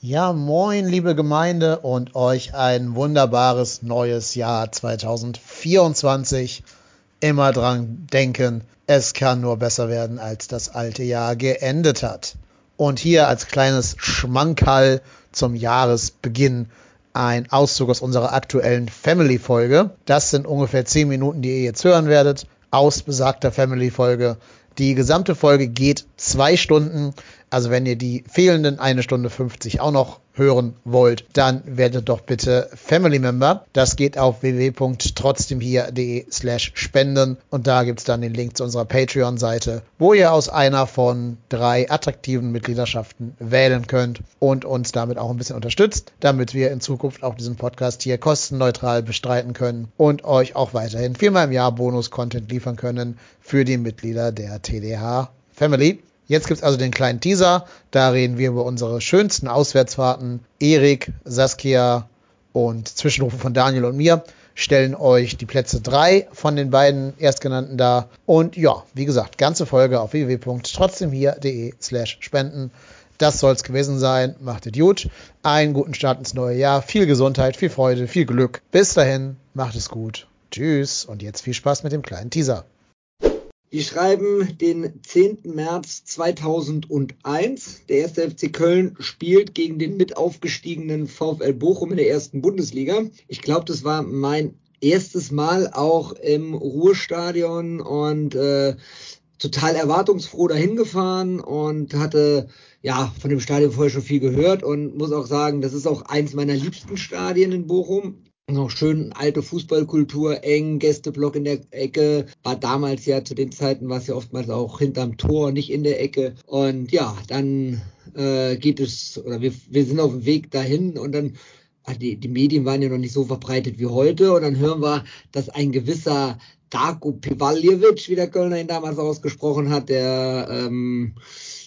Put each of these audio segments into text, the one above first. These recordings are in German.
Ja, moin, liebe Gemeinde und euch ein wunderbares neues Jahr 2024. Immer dran denken, es kann nur besser werden, als das alte Jahr geendet hat. Und hier als kleines Schmankerl zum Jahresbeginn ein Auszug aus unserer aktuellen Family-Folge. Das sind ungefähr 10 Minuten, die ihr jetzt hören werdet, aus besagter Family-Folge. Die gesamte Folge geht zwei Stunden. Also wenn ihr die fehlenden eine Stunde 50 auch noch hören wollt, dann werdet doch bitte Family Member. Das geht auf www.trotzdemhier.de slash spenden und da gibt's dann den Link zu unserer Patreon-Seite, wo ihr aus einer von drei attraktiven Mitgliederschaften wählen könnt und uns damit auch ein bisschen unterstützt, damit wir in Zukunft auch diesen Podcast hier kostenneutral bestreiten können und euch auch weiterhin viermal im Jahr Bonus-Content liefern können für die Mitglieder der TDH Family. Jetzt gibt's also den kleinen Teaser. Da reden wir über unsere schönsten Auswärtsfahrten. Erik, Saskia und Zwischenrufe von Daniel und mir stellen euch die Plätze drei von den beiden Erstgenannten dar. Und ja, wie gesagt, ganze Folge auf www.trotzdemhier.de slash spenden. Das soll's gewesen sein. Macht es gut. Einen guten Start ins neue Jahr. Viel Gesundheit, viel Freude, viel Glück. Bis dahin, macht es gut. Tschüss und jetzt viel Spaß mit dem kleinen Teaser. Wir schreiben den 10. März 2001. Der erste FC Köln spielt gegen den mit aufgestiegenen VfL Bochum in der ersten Bundesliga. Ich glaube, das war mein erstes Mal auch im Ruhrstadion und äh, total erwartungsfroh dahin gefahren und hatte ja von dem Stadion vorher schon viel gehört und muss auch sagen, das ist auch eins meiner liebsten Stadien in Bochum noch schön alte Fußballkultur, eng, Gästeblock in der Ecke. War damals ja zu den Zeiten war es ja oftmals auch hinterm Tor, nicht in der Ecke. Und ja, dann äh, geht es, oder wir, wir sind auf dem Weg dahin und dann ah, die, die Medien waren ja noch nicht so verbreitet wie heute. Und dann hören wir, dass ein gewisser Darko Pivaljevic, wie der Kölner ihn damals ausgesprochen hat, der ähm,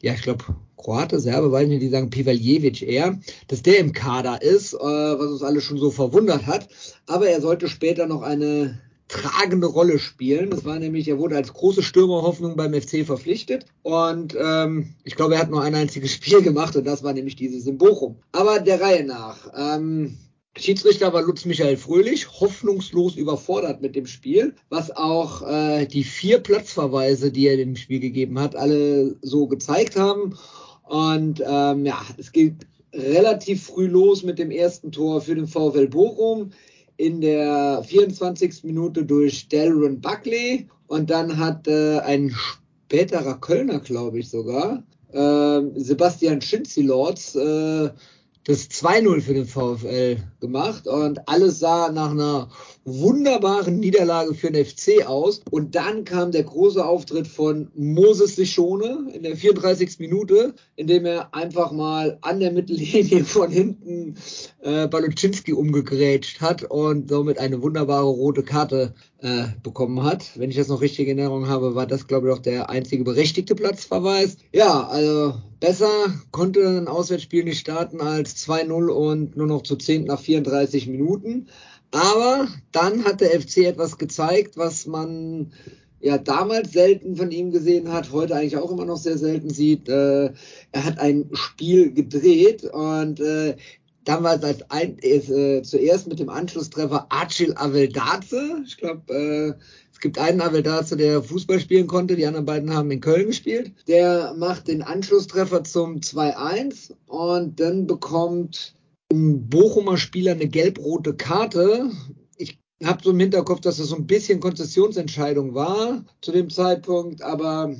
ja, ich glaube, Kroate, Serbe, weiß nicht, die sagen Pivaljevic eher, dass der im Kader ist, äh, was uns alle schon so verwundert hat. Aber er sollte später noch eine tragende Rolle spielen. Das war nämlich, er wurde als große Stürmerhoffnung beim FC verpflichtet und ähm, ich glaube, er hat nur ein einziges Spiel gemacht und das war nämlich dieses in Bochum. Aber der Reihe nach. Ähm, Schiedsrichter war Lutz Michael Fröhlich, hoffnungslos überfordert mit dem Spiel, was auch äh, die vier Platzverweise, die er dem Spiel gegeben hat, alle so gezeigt haben. Und ähm, ja, es geht relativ früh los mit dem ersten Tor für den VfL Bochum in der 24. Minute durch Delron Buckley und dann hat äh, ein späterer Kölner, glaube ich sogar, äh, Sebastian Schinzilords, äh, das 2-0 für den VfL gemacht und alles sah nach einer wunderbaren Niederlage für den FC aus. Und dann kam der große Auftritt von Moses Sichone in der 34. Minute, in dem er einfach mal an der Mittellinie von hinten äh, Baluczynski umgegrätscht hat und somit eine wunderbare rote Karte äh, bekommen hat. Wenn ich das noch richtig in Erinnerung habe, war das, glaube ich, auch der einzige berechtigte Platzverweis. Ja, also besser konnte ein Auswärtsspiel nicht starten als 2-0 und nur noch zu 10 nach 34 Minuten. Aber dann hat der FC etwas gezeigt, was man ja damals selten von ihm gesehen hat, heute eigentlich auch immer noch sehr selten sieht. Äh, er hat ein Spiel gedreht und äh, damals als ein, äh, zuerst mit dem Anschlusstreffer Acil Aveldaze. Ich glaube, äh, es gibt einen Aveldaze, der Fußball spielen konnte, die anderen beiden haben in Köln gespielt. Der macht den Anschlusstreffer zum 2-1 und dann bekommt ein Bochumer Spieler eine gelb-rote Karte. Ich habe so im Hinterkopf, dass das so ein bisschen Konzessionsentscheidung war zu dem Zeitpunkt, aber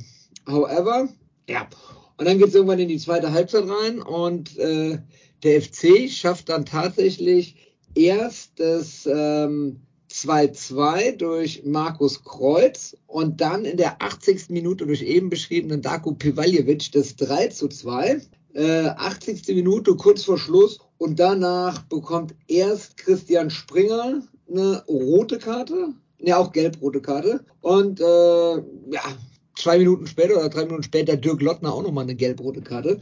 however, ja. Und dann geht es irgendwann in die zweite Halbzeit rein und äh, der FC schafft dann tatsächlich erst das ähm, 2-2 durch Markus Kreuz und dann in der 80. Minute durch eben beschriebenen Darko Pivaljevic das 3 2. Äh, 80. Minute kurz vor Schluss und danach bekommt erst Christian Springer eine rote Karte, ne auch gelb-rote Karte und äh, ja, zwei Minuten später oder drei Minuten später Dirk Lottner auch nochmal eine gelb-rote Karte,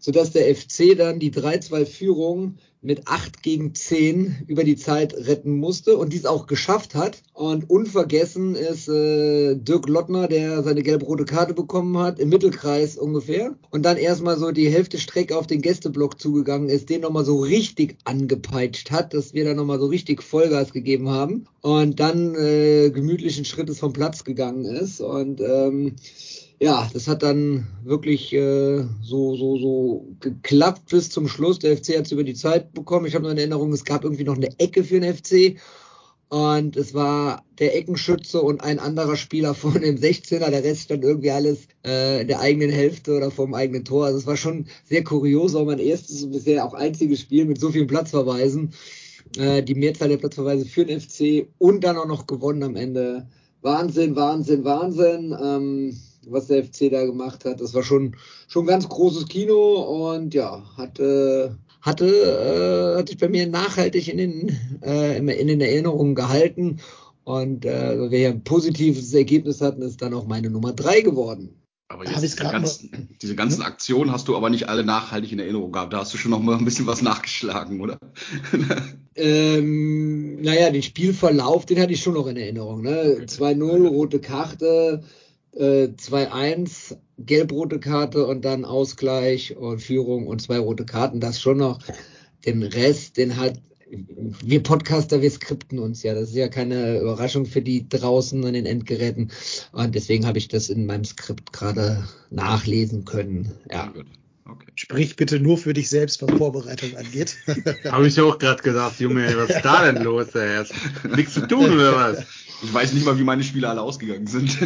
sodass der FC dann die 3-2-Führung mit 8 gegen 10 über die Zeit retten musste und dies auch geschafft hat. Und unvergessen ist äh, Dirk Lottner, der seine gelb-rote Karte bekommen hat, im Mittelkreis ungefähr. Und dann erstmal so die Hälfte Strecke auf den Gästeblock zugegangen ist, den nochmal so richtig angepeitscht hat, dass wir da nochmal so richtig Vollgas gegeben haben. Und dann äh, gemütlichen Schrittes vom Platz gegangen ist. Und ähm, ja, das hat dann wirklich äh, so, so, so geklappt bis zum Schluss. Der FC hat es über die Zeit bekommen. Ich habe noch in Erinnerung, es gab irgendwie noch eine Ecke für den FC. Und es war der Eckenschütze und ein anderer Spieler von dem 16er. Der Rest stand irgendwie alles äh, in der eigenen Hälfte oder vom eigenen Tor. Also es war schon sehr kurios, auch mein erstes und bisher auch einziges Spiel mit so vielen Platzverweisen. Äh, die Mehrzahl der Platzverweise für den FC und dann auch noch gewonnen am Ende. Wahnsinn, Wahnsinn, Wahnsinn. Ähm, was der FC da gemacht hat. Das war schon schon ganz großes Kino und ja, hat äh, hatte äh, hat sich bei mir nachhaltig in den äh, in den Erinnerungen gehalten und äh, wir ein positives Ergebnis hatten, ist dann auch meine Nummer drei geworden. Aber jetzt diese ganzen, diese ganzen Aktionen hast du aber nicht alle nachhaltig in Erinnerung gehabt. Da hast du schon noch mal ein bisschen was nachgeschlagen, oder? ähm, naja, den Spielverlauf, den hatte ich schon noch in Erinnerung. Ne? 2-0, rote Karte, äh, 2-1, gelb-rote Karte und dann Ausgleich und Führung und zwei rote Karten. Das schon noch. Den Rest, den hat wir Podcaster, wir skripten uns ja. Das ist ja keine Überraschung für die draußen an den Endgeräten. Und deswegen habe ich das in meinem Skript gerade nachlesen können. Ja. Okay. Sprich bitte nur für dich selbst, was Vorbereitung angeht. Habe ich auch gerade gedacht, Junge, was ist da denn los? Ey? Nichts zu tun oder was? Ich weiß nicht mal, wie meine Spiele alle ausgegangen sind.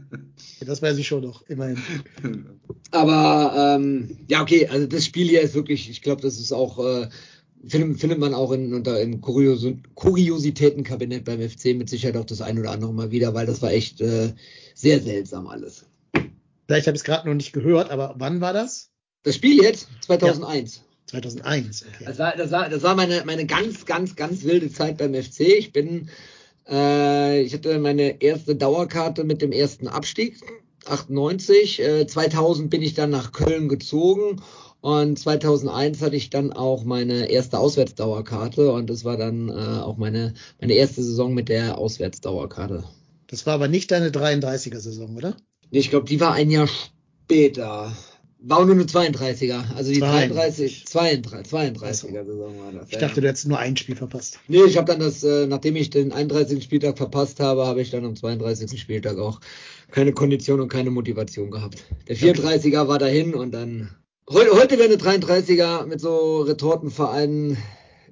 das weiß ich schon noch, immerhin. Aber ähm, ja, okay, also das Spiel hier ist wirklich, ich glaube, das ist auch, äh, findet, findet man auch in, unter, im Kurios Kuriositätenkabinett beim FC mit Sicherheit auch das ein oder andere mal wieder, weil das war echt äh, sehr seltsam alles. Vielleicht habe ich es gerade noch nicht gehört, aber wann war das? Das Spiel jetzt? 2001. Ja. 2001, okay. Das war, das war, das war meine, meine ganz, ganz, ganz wilde Zeit beim FC. Ich bin äh, ich hatte meine erste Dauerkarte mit dem ersten Abstieg, 98. Äh, 2000 bin ich dann nach Köln gezogen und 2001 hatte ich dann auch meine erste Auswärtsdauerkarte und das war dann äh, auch meine, meine erste Saison mit der Auswärtsdauerkarte. Das war aber nicht deine 33er-Saison, oder? Nee, ich glaube, die war ein Jahr später. War nur eine 32er. Also die 33, 32, 32er Saison war das. Ich dachte, du hättest nur ein Spiel verpasst. Nee, ich habe dann das, äh, nachdem ich den 31. Spieltag verpasst habe, habe ich dann am 32. Spieltag auch keine Kondition und keine Motivation gehabt. Der 34er war dahin und dann. Heute, heute wäre eine 33er mit so Retortenvereinen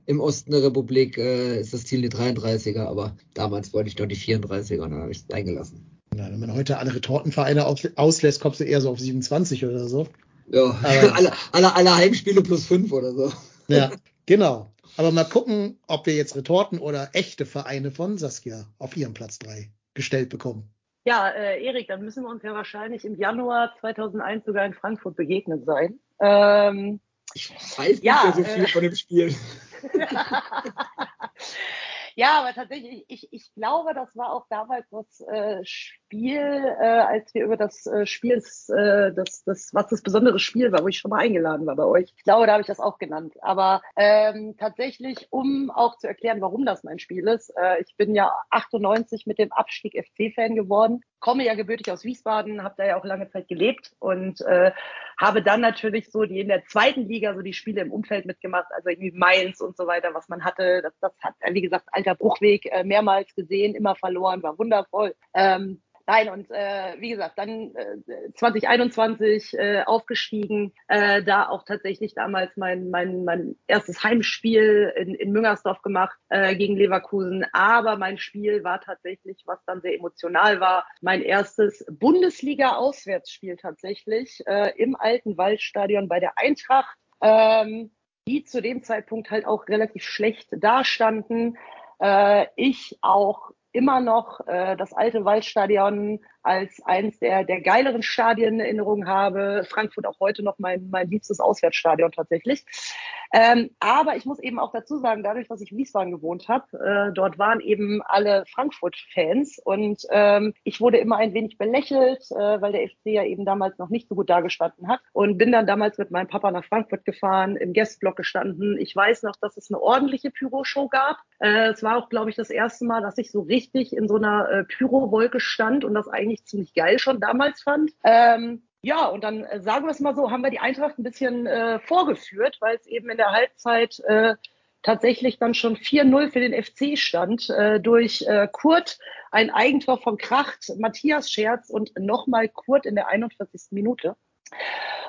im Osten der Republik äh, ist das Ziel die 33er, aber damals wollte ich doch die 34er und dann habe ich es eingelassen. Na, wenn man heute alle Retortenvereine auslässt, kommst du eher so auf 27 oder so. Ja, alle, alle, alle Heimspiele plus fünf oder so. Ja, genau. Aber mal gucken, ob wir jetzt Retorten oder echte Vereine von Saskia auf ihrem Platz 3 gestellt bekommen. Ja, äh, Erik, dann müssen wir uns ja wahrscheinlich im Januar 2001 sogar in Frankfurt begegnet sein. Ähm, ich weiß nicht ja, so viel äh, von dem Spiel. Ja, aber tatsächlich, ich, ich glaube, das war auch damals das äh, Spiel, äh, als wir über das äh, Spiel, äh, das, das, was das besondere Spiel war, wo ich schon mal eingeladen war bei euch. Ich glaube, da habe ich das auch genannt. Aber ähm, tatsächlich, um auch zu erklären, warum das mein Spiel ist, äh, ich bin ja 98 mit dem Abstieg FC-Fan geworden komme ja gebürtig aus Wiesbaden, habe da ja auch lange Zeit gelebt und äh, habe dann natürlich so die in der zweiten Liga so die Spiele im Umfeld mitgemacht, also irgendwie Mainz und so weiter, was man hatte. Das, das hat, wie gesagt, alter Bruchweg äh, mehrmals gesehen, immer verloren, war wundervoll. Ähm, Nein, und äh, wie gesagt, dann äh, 2021 äh, aufgestiegen, äh, da auch tatsächlich damals mein, mein, mein erstes Heimspiel in, in Müngersdorf gemacht äh, gegen Leverkusen. Aber mein Spiel war tatsächlich, was dann sehr emotional war, mein erstes Bundesliga-Auswärtsspiel tatsächlich äh, im alten Waldstadion bei der Eintracht. Ähm, die zu dem Zeitpunkt halt auch relativ schlecht dastanden. Äh, ich auch immer noch äh, das alte Waldstadion als eines der, der geileren Stadien in Erinnerung habe. Frankfurt auch heute noch mein, mein liebstes Auswärtsstadion tatsächlich. Ähm, aber ich muss eben auch dazu sagen, dadurch, dass ich in Wiesbaden gewohnt habe, äh, dort waren eben alle Frankfurt-Fans und ähm, ich wurde immer ein wenig belächelt, äh, weil der FC ja eben damals noch nicht so gut dargestanden hat und bin dann damals mit meinem Papa nach Frankfurt gefahren, im Guestblock gestanden. Ich weiß noch, dass es eine ordentliche Pyro-Show gab. Äh, es war auch, glaube ich, das erste Mal, dass ich so richtig in so einer äh, Pyro-Wolke stand und das eigentlich ziemlich geil schon damals fand. Ähm, ja, und dann äh, sagen wir es mal so, haben wir die Eintracht ein bisschen äh, vorgeführt, weil es eben in der Halbzeit äh, tatsächlich dann schon 4-0 für den FC stand, äh, durch Kurt ein Eigentor von Kracht, Matthias Scherz und nochmal Kurt in der 41. Minute.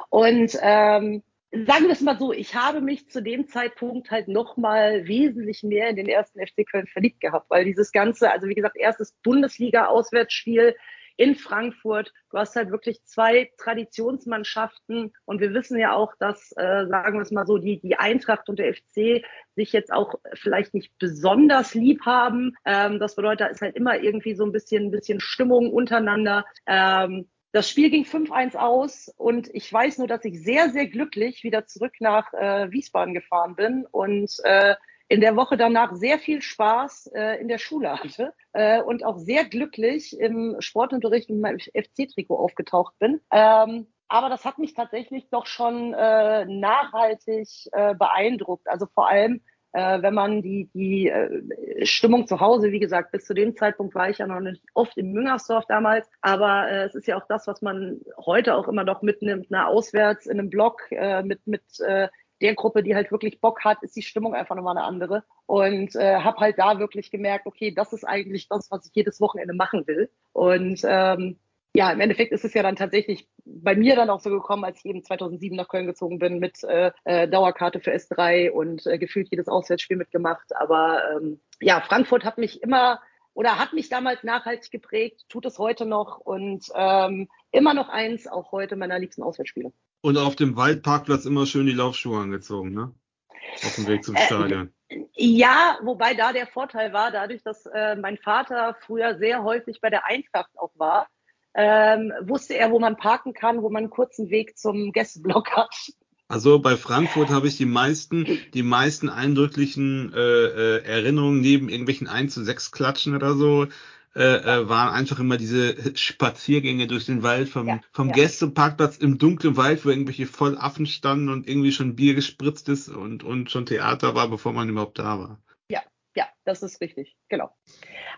Und ähm, sagen wir es mal so, ich habe mich zu dem Zeitpunkt halt nochmal wesentlich mehr in den ersten FC Köln verliebt gehabt, weil dieses Ganze, also wie gesagt, erstes Bundesliga-Auswärtsspiel, in Frankfurt. Du hast halt wirklich zwei Traditionsmannschaften und wir wissen ja auch, dass, äh, sagen wir es mal so, die, die Eintracht und der FC sich jetzt auch vielleicht nicht besonders lieb haben. Ähm, das bedeutet, da ist halt immer irgendwie so ein bisschen, ein bisschen Stimmung untereinander. Ähm, das Spiel ging 5-1 aus und ich weiß nur, dass ich sehr, sehr glücklich wieder zurück nach äh, Wiesbaden gefahren bin und äh, in der Woche danach sehr viel Spaß äh, in der Schule hatte äh, und auch sehr glücklich im Sportunterricht mit meinem FC-Trikot aufgetaucht bin. Ähm, aber das hat mich tatsächlich doch schon äh, nachhaltig äh, beeindruckt. Also vor allem, äh, wenn man die, die äh, Stimmung zu Hause, wie gesagt, bis zu dem Zeitpunkt war ich ja noch nicht oft in Müngersdorf damals, aber äh, es ist ja auch das, was man heute auch immer noch mitnimmt, na, auswärts in einem Block äh, mit, mit äh, der Gruppe, die halt wirklich Bock hat, ist die Stimmung einfach nochmal eine andere. Und äh, habe halt da wirklich gemerkt, okay, das ist eigentlich das, was ich jedes Wochenende machen will. Und ähm, ja, im Endeffekt ist es ja dann tatsächlich bei mir dann auch so gekommen, als ich eben 2007 nach Köln gezogen bin mit äh, äh, Dauerkarte für S3 und äh, gefühlt jedes Auswärtsspiel mitgemacht. Aber ähm, ja, Frankfurt hat mich immer oder hat mich damals nachhaltig geprägt, tut es heute noch und ähm, immer noch eins, auch heute meiner liebsten Auswärtsspiele. Und auf dem Waldparkplatz immer schön die Laufschuhe angezogen, ne? Auf dem Weg zum äh, Stadion. Äh, ja, wobei da der Vorteil war, dadurch, dass äh, mein Vater früher sehr häufig bei der Eintracht auch war, ähm, wusste er, wo man parken kann, wo man einen kurzen Weg zum Gästeblock hat. Also bei Frankfurt habe ich die meisten, die meisten eindrücklichen äh, äh, Erinnerungen neben irgendwelchen 1 zu 6 Klatschen oder so, äh, äh, waren einfach immer diese Spaziergänge durch den Wald vom, ja, vom ja. Gästeparkplatz im dunklen Wald, wo irgendwelche Vollaffen standen und irgendwie schon Bier gespritzt ist und, und schon Theater war, bevor man überhaupt da war. Ja, das ist richtig, genau.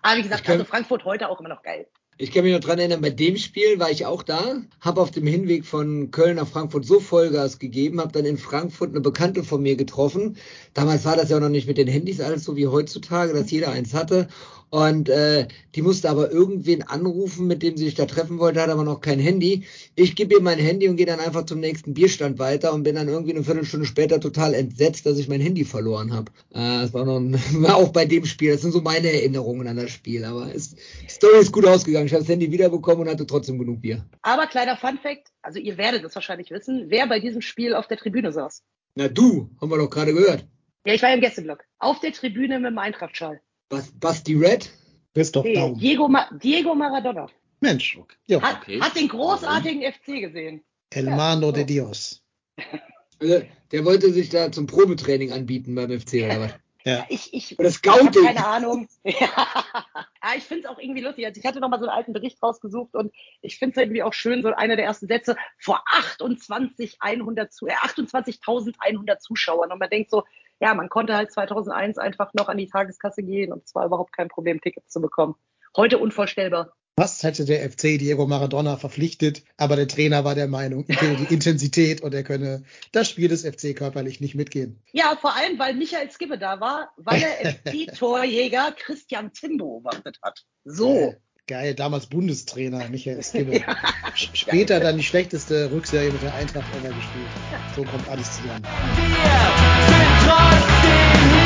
Aber wie gesagt, also Frankfurt heute auch immer noch geil. Ich kann mich noch dran erinnern, bei dem Spiel war ich auch da, habe auf dem Hinweg von Köln nach Frankfurt so Vollgas gegeben, habe dann in Frankfurt eine Bekannte von mir getroffen. Damals war das ja auch noch nicht mit den Handys alles so wie heutzutage, dass jeder eins hatte. Und äh, die musste aber irgendwen anrufen, mit dem sie sich da treffen wollte, hat aber noch kein Handy. Ich gebe ihr mein Handy und gehe dann einfach zum nächsten Bierstand weiter und bin dann irgendwie eine Viertelstunde später total entsetzt, dass ich mein Handy verloren habe. Äh, das war, noch ein, war auch bei dem Spiel. Das sind so meine Erinnerungen an das Spiel. Aber es, die Story ist gut ausgegangen. Ich habe das Handy wiederbekommen und hatte trotzdem genug Bier. Aber kleiner Fun Fact, also ihr werdet es wahrscheinlich wissen, wer bei diesem Spiel auf der Tribüne saß. Na du, haben wir doch gerade gehört. Ja, ich war im Gästeblock. Auf der Tribüne mit dem Eintrachtschal. Was, Basti Red? Christoph nee, Daum. Diego, Ma Diego Maradona. Mensch. Okay. Ja. Hat, okay. hat, den großartigen FC gesehen. El Mano ja. de Dios. Also, der wollte sich da zum Probetraining anbieten beim FC oder was? Ja. Ich, ich, Oder Scouting. keine Ahnung. ja, ich finde es auch irgendwie lustig. Also ich hatte noch mal so einen alten Bericht rausgesucht und ich finde es irgendwie auch schön, so einer der ersten Sätze vor 28.100 zu, äh, 28.100 Zuschauern. Und man denkt so, ja, man konnte halt 2001 einfach noch an die Tageskasse gehen und es war überhaupt kein Problem, Tickets zu bekommen. Heute unvorstellbar. Fast hätte der FC Diego Maradona verpflichtet, aber der Trainer war der Meinung, er könne die Intensität und er könne das Spiel des FC körperlich nicht mitgehen. Ja, vor allem, weil Michael Skibbe da war, weil er FC-Torjäger Christian Timbo wartet hat. So. Geil, damals Bundestrainer Michael Skibbe. ja, Später geil. dann die schlechteste Rückserie mit der Eintracht ever gespielt. So kommt alles zusammen. Yeah. trust in